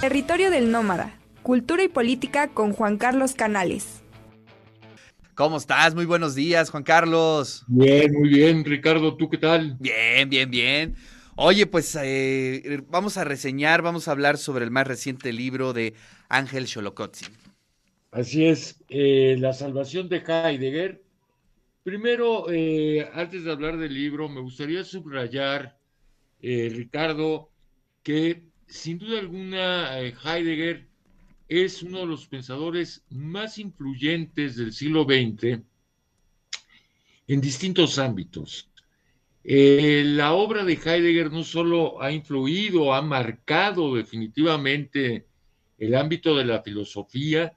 Territorio del Nómada, Cultura y Política con Juan Carlos Canales. ¿Cómo estás? Muy buenos días, Juan Carlos. Bien, muy bien, Ricardo, ¿tú qué tal? Bien, bien, bien. Oye, pues eh, vamos a reseñar, vamos a hablar sobre el más reciente libro de Ángel Xolocotzi. Así es, eh, La salvación de Heidegger. Primero, eh, antes de hablar del libro, me gustaría subrayar, Ricardo, que sin duda alguna Heidegger es uno de los pensadores más influyentes del siglo XX en distintos ámbitos. Eh, la obra de Heidegger no solo ha influido, ha marcado definitivamente el ámbito de la filosofía,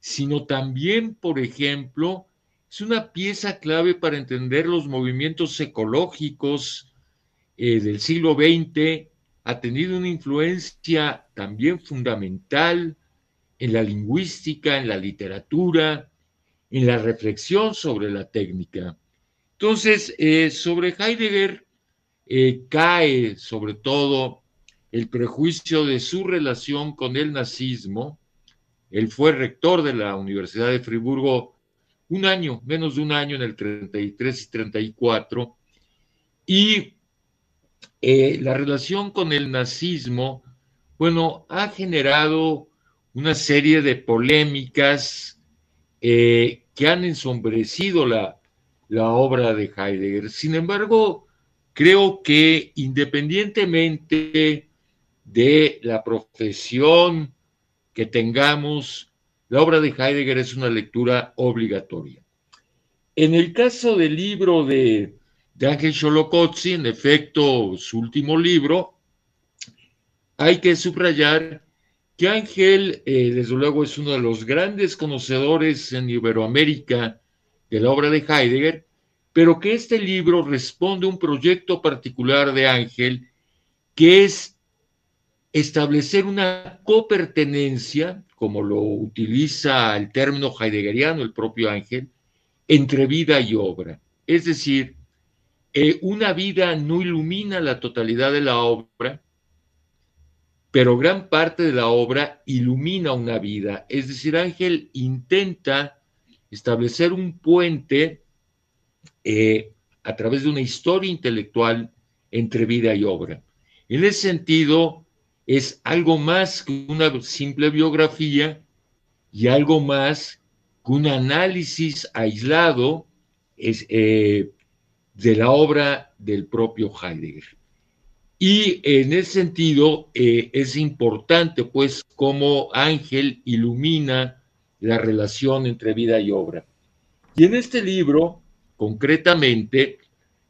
sino también, por ejemplo, es una pieza clave para entender los movimientos ecológicos eh, del siglo XX, ha tenido una influencia también fundamental en la lingüística, en la literatura, en la reflexión sobre la técnica. Entonces, eh, sobre Heidegger eh, cae sobre todo el prejuicio de su relación con el nazismo. Él fue rector de la Universidad de Friburgo un año, menos de un año en el 33 y 34, y eh, la relación con el nazismo, bueno, ha generado una serie de polémicas eh, que han ensombrecido la, la obra de Heidegger. Sin embargo, creo que independientemente de la profesión que tengamos, la obra de Heidegger es una lectura obligatoria. En el caso del libro de, de Ángel Xolocotzi, en efecto, su último libro, hay que subrayar que Ángel, eh, desde luego, es uno de los grandes conocedores en Iberoamérica de la obra de Heidegger, pero que este libro responde a un proyecto particular de Ángel, que es establecer una copertenencia, como lo utiliza el término heideggeriano el propio Ángel, entre vida y obra. Es decir, una vida no ilumina la totalidad de la obra, pero gran parte de la obra ilumina una vida. Es decir, Ángel intenta establecer un puente eh, a través de una historia intelectual entre vida y obra. En ese sentido, es algo más que una simple biografía y algo más que un análisis aislado eh, de la obra del propio Heidegger. Y en ese sentido eh, es importante, pues, cómo Ángel ilumina la relación entre vida y obra. Y en este libro, concretamente,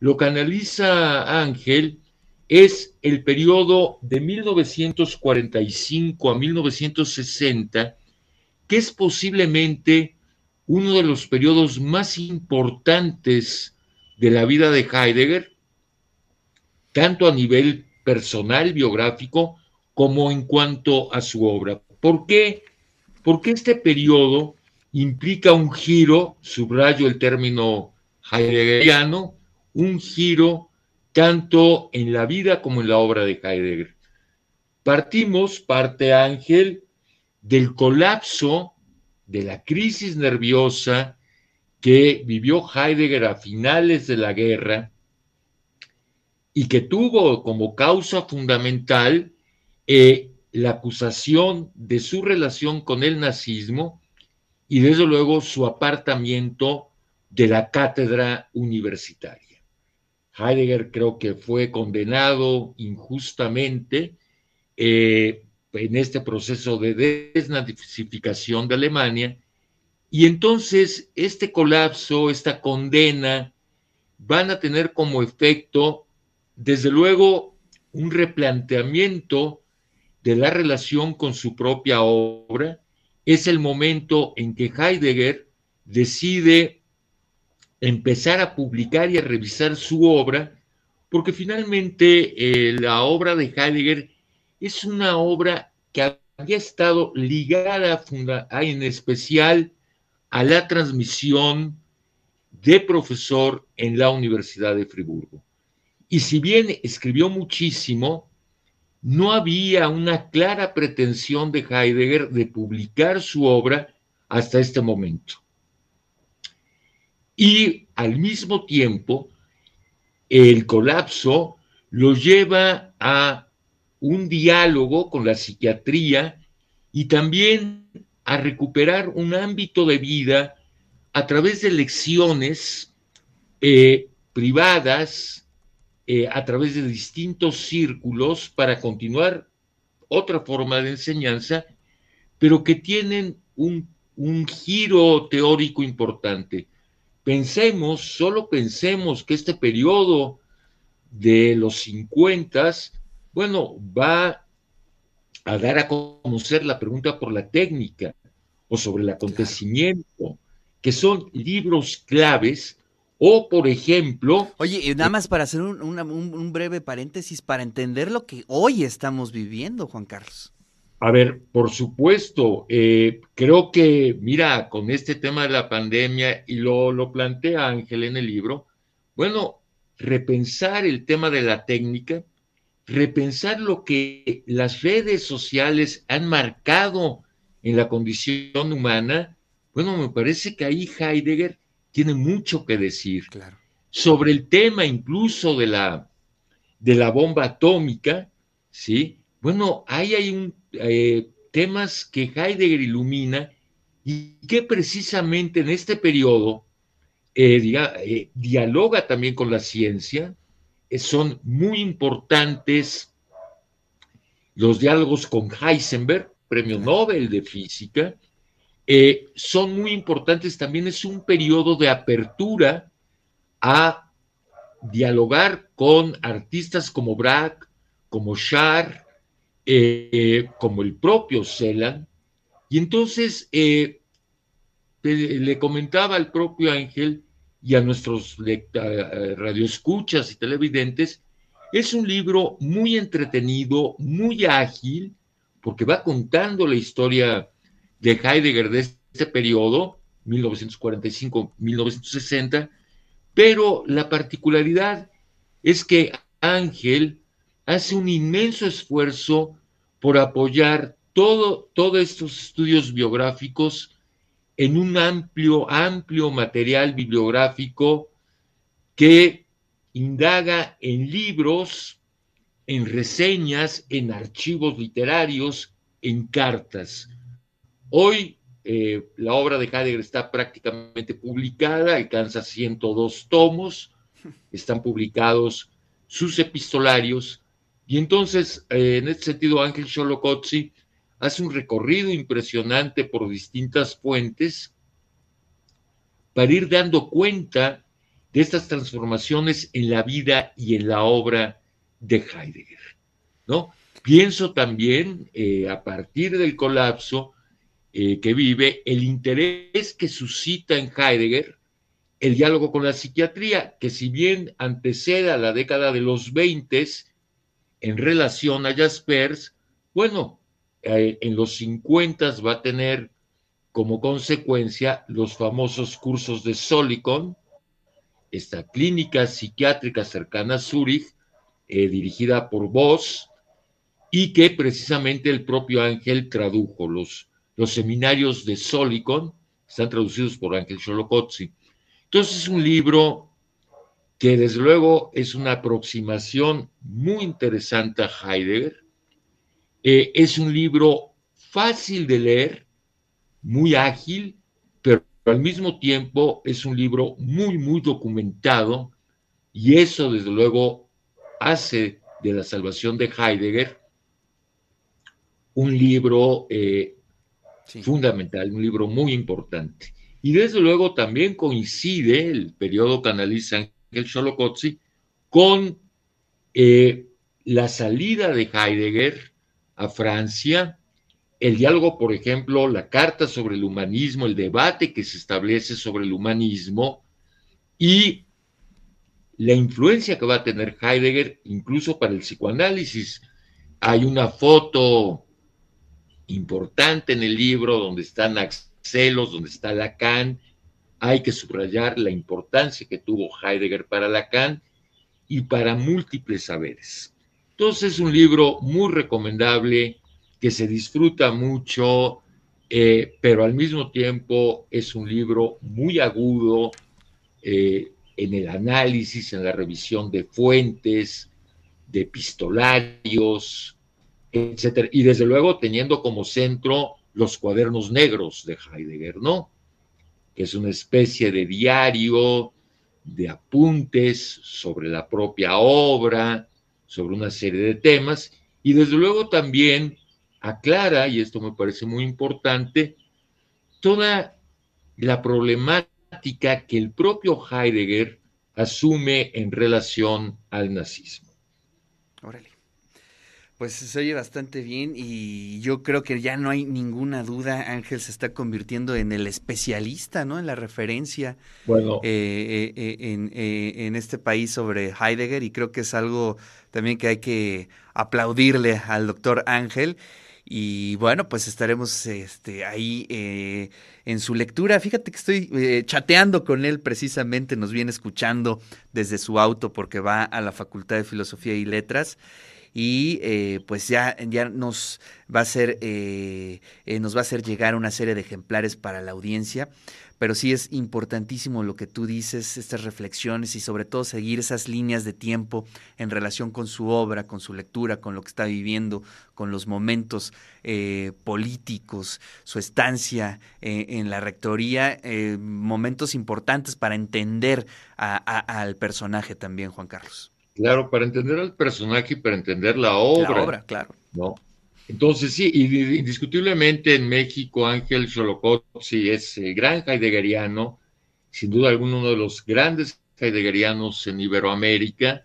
lo que analiza Ángel es el periodo de 1945 a 1960, que es posiblemente uno de los periodos más importantes de la vida de Heidegger, tanto a nivel personal, biográfico, como en cuanto a su obra. ¿Por qué? Porque este periodo implica un giro, subrayo el término heideggeriano, un giro tanto en la vida como en la obra de Heidegger. Partimos, parte Ángel, del colapso, de la crisis nerviosa que vivió Heidegger a finales de la guerra, y que tuvo como causa fundamental eh, la acusación de su relación con el nazismo y desde luego su apartamiento de la cátedra universitaria. Heidegger creo que fue condenado injustamente eh, en este proceso de desnazificación de Alemania y entonces este colapso, esta condena, van a tener como efecto desde luego, un replanteamiento de la relación con su propia obra. Es el momento en que Heidegger decide empezar a publicar y a revisar su obra, porque finalmente eh, la obra de Heidegger es una obra que había estado ligada en especial a la transmisión de profesor en la Universidad de Friburgo. Y si bien escribió muchísimo, no había una clara pretensión de Heidegger de publicar su obra hasta este momento. Y al mismo tiempo, el colapso lo lleva a un diálogo con la psiquiatría y también a recuperar un ámbito de vida a través de lecciones eh, privadas, eh, a través de distintos círculos para continuar otra forma de enseñanza, pero que tienen un, un giro teórico importante. Pensemos, solo pensemos que este periodo de los 50, bueno, va a dar a conocer la pregunta por la técnica o sobre el acontecimiento, que son libros claves, o por ejemplo... Oye, nada más para hacer un, breve paréntesis, para entender lo que hoy estamos viviendo, Juan Carlos. A ver, por supuesto, eh, creo que, mira, con este tema de la pandemia, y lo, lo plantea Ángel en el libro, bueno, repensar el tema de la técnica, repensar lo que las redes sociales han marcado en la condición humana, bueno, me parece que ahí Heidegger tiene mucho que decir. Sobre el tema incluso de la, de la bomba atómica, ¿sí? Bueno, ahí hay un, eh, temas que Heidegger ilumina y que precisamente en este periodo eh, eh, dialoga también con la ciencia, son muy importantes los diálogos con Heisenberg, premio Nobel de Física, eh, son muy importantes. También es un periodo de apertura a dialogar con artistas como Braque, como Schar, eh, como el propio Celan. Y entonces eh, le comentaba al propio Ángel y a nuestros radioescuchas y televidentes, es un libro muy entretenido, muy ágil, porque va contando la historia de Heidegger de este periodo, 1945-1960, pero la particularidad es que Ángel hace un inmenso esfuerzo por apoyar todo, todos estos estudios biográficos en un amplio, amplio material bibliográfico que indaga en libros, en reseñas, en archivos literarios, en cartas. Hoy eh, la obra de Heidegger está prácticamente publicada, alcanza 102 tomos, están publicados sus epistolarios, y entonces, eh, en este sentido, Ángel Xolocotzi hace un recorrido impresionante por distintas fuentes para ir dando cuenta de estas transformaciones en la vida y en la obra de Heidegger. ¿no? Pienso también, eh, a partir del colapso eh, que vive, el interés que suscita en Heidegger el diálogo con la psiquiatría, que si bien antecede a la década de los 20 en relación a Jaspers, bueno, eh, en los 50 va a tener como consecuencia los famosos cursos de Solicon, esta clínica psiquiátrica cercana a Zúrich, eh, dirigida por Voss, y que precisamente el propio Ángel tradujo. Los, los seminarios de Solicon están traducidos por Ángel Xolocotzi. Entonces es un libro que desde luego es una aproximación muy interesante a Heidegger. Eh, es un libro fácil de leer, muy ágil, pero al mismo tiempo es un libro muy, muy documentado y eso desde luego hace de la salvación de Heidegger un libro eh, fundamental, un libro muy importante. Y desde luego también coincide el periodo que analiza Ángel Xolocotzi con eh, la salida de Heidegger a Francia el diálogo, por ejemplo, la carta sobre el humanismo, el debate que se establece sobre el humanismo y la influencia que va a tener Heidegger incluso para el psicoanálisis. Hay una foto importante en el libro donde están Axelos, donde está Lacan. Hay que subrayar la importancia que tuvo Heidegger para Lacan y para múltiples saberes. Entonces es un libro muy recomendable, que se disfruta mucho, eh, pero al mismo tiempo es un libro muy agudo eh, en el análisis, en la revisión de fuentes, de epistolarios, etc. Y desde luego teniendo como centro los cuadernos negros de Heidegger, ¿no? Que es una especie de diario de apuntes sobre la propia obra, sobre una serie de temas, y desde luego también aclara, y esto me parece muy importante, toda la problemática que el propio Heidegger asume en relación al nazismo. Órale. Pues se oye bastante bien y yo creo que ya no hay ninguna duda, Ángel se está convirtiendo en el especialista, ¿no? En la referencia bueno. Eh, eh, eh, en, en, este país sobre Heidegger y creo que es algo también que hay que aplaudirle al doctor Ángel. Y bueno, pues estaremos este, ahí eh, en su lectura. Fíjate que estoy eh, chateando con él precisamente, nos viene escuchando desde su auto porque va a la Facultad de Filosofía y Letras y eh, pues ya, ya nos va a hacer nos va a hacer llegar una serie de ejemplares para la audiencia pero sí es importantísimo lo que tú dices, estas reflexiones y sobre todo seguir esas líneas de tiempo en relación con su obra, con su lectura, con lo que está viviendo, con los momentos eh, políticos, su estancia eh, en la rectoría, eh, momentos importantes para entender al personaje también, Juan Carlos. Claro, para entender al personaje y para entender la obra. La obra, claro. ¿no? Entonces, sí, indiscutiblemente en México Ángel Xolocotzi es el gran heideggeriano, sin duda alguno uno de los grandes heideggerianos en Iberoamérica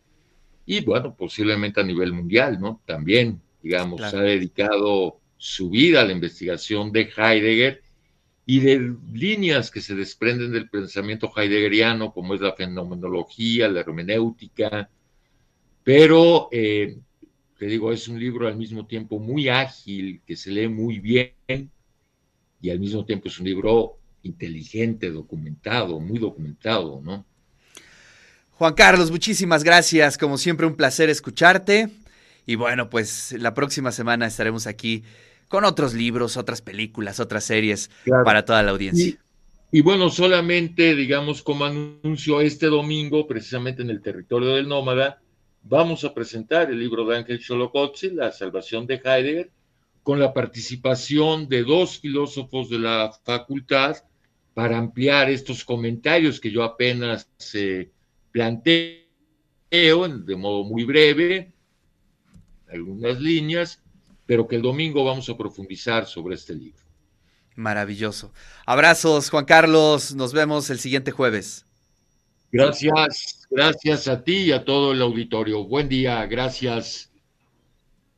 y, bueno, posiblemente a nivel mundial, ¿no? También, digamos, ha dedicado su vida a la investigación de Heidegger y de líneas que se desprenden del pensamiento heideggeriano, como es la fenomenología, la hermenéutica, pero eh, digo, es un libro al mismo tiempo muy ágil, que se lee muy bien y al mismo tiempo es un libro inteligente, documentado, muy documentado, ¿no? Juan Carlos, muchísimas gracias. Como siempre, un placer escucharte. Y bueno, pues la próxima semana estaremos aquí con otros libros, otras películas, otras series para toda la audiencia. Y, y, bueno, solamente, digamos, como anuncio este domingo, precisamente en el territorio del Nómada, vamos a presentar el libro de Ángel Xolocotzi, La salvación de Heidegger, con la participación de dos filósofos de la facultad para ampliar estos comentarios que yo apenas eh, planteo de modo muy breve, algunas líneas, pero que el domingo vamos a profundizar sobre este libro. Maravilloso. Abrazos, Juan Carlos. Nos vemos el siguiente jueves. Gracias, gracias a ti y a todo el auditorio. Buen día, gracias.